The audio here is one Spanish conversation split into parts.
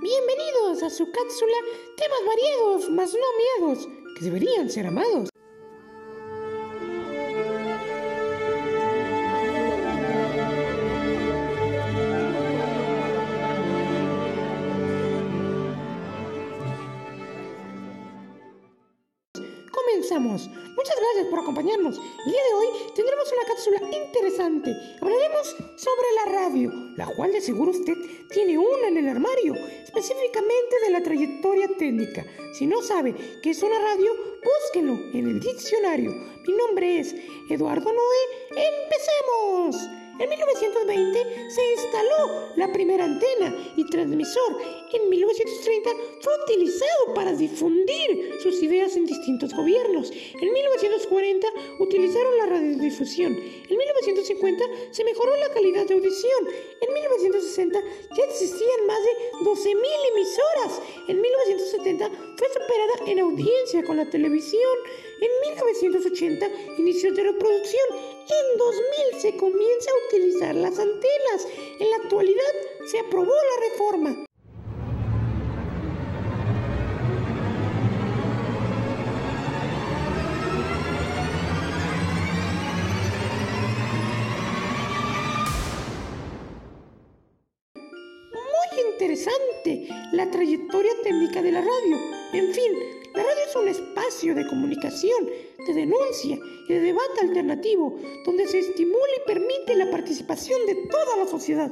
bienvenidos a su cápsula Temas variados, mas no miedos, que deberían ser amados. Comenzamos. Muchas gracias por acompañarnos. El día de hoy cápsula interesante. Hablaremos sobre la radio, la cual de seguro usted tiene una en el armario, específicamente de la trayectoria técnica. Si no sabe qué es una radio, búsquenlo en el diccionario. Mi nombre es Eduardo Noé. ¡Empecemos! En 1920 se instaló la primera antena y transmisor. En 1930 fue utilizado para difundir sus ideas en distintos gobiernos. En 1940 utilizaron la radiodifusión. 1950 se mejoró la calidad de audición. En 1960 ya existían más de 12.000 emisoras. En 1970 fue superada en audiencia con la televisión. En 1980 inició de reproducción. En 2000 se comienza a utilizar las antenas. En la actualidad se aprobó la reforma. Interesante la trayectoria técnica de la radio. En fin, la radio es un espacio de comunicación, de denuncia y de debate alternativo, donde se estimula y permite la participación de toda la sociedad,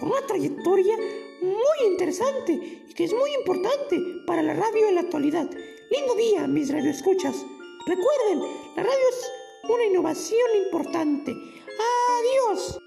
con una trayectoria muy interesante y que es muy importante para la radio en la actualidad. Lindo día, mis radioescuchas. Recuerden, la radio es una innovación importante. Adiós.